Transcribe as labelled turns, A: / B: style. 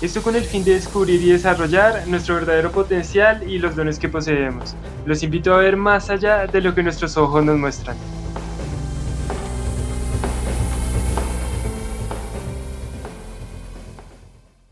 A: Esto con el fin de descubrir y desarrollar nuestro verdadero potencial y los dones que poseemos. Los invito a ver más allá de lo que nuestros ojos nos muestran.